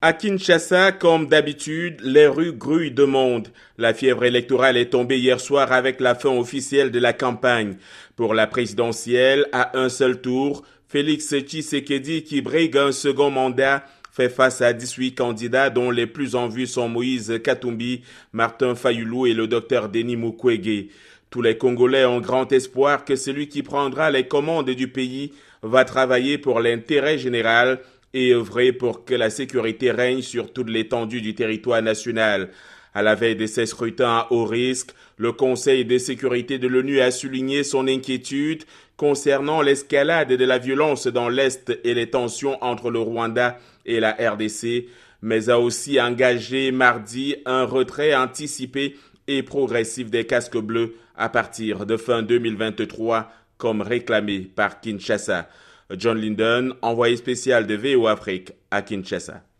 À Kinshasa, comme d'habitude, les rues grouillent de monde. La fièvre électorale est tombée hier soir avec la fin officielle de la campagne. Pour la présidentielle, à un seul tour, Félix Tshisekedi, qui brigue un second mandat, fait face à 18 candidats dont les plus en vue sont Moïse Katumbi, Martin Fayoulou et le docteur Denis Mukwege. Tous les Congolais ont grand espoir que celui qui prendra les commandes du pays va travailler pour l'intérêt général et œuvrer pour que la sécurité règne sur toute l'étendue du territoire national. À la veille de ces scrutins à haut risque, le Conseil de sécurité de l'ONU a souligné son inquiétude concernant l'escalade de la violence dans l'Est et les tensions entre le Rwanda et la RDC, mais a aussi engagé mardi un retrait anticipé et progressif des casques bleus à partir de fin 2023, comme réclamé par Kinshasa. John Linden, envoyé spécial de VO Afrique à Kinshasa.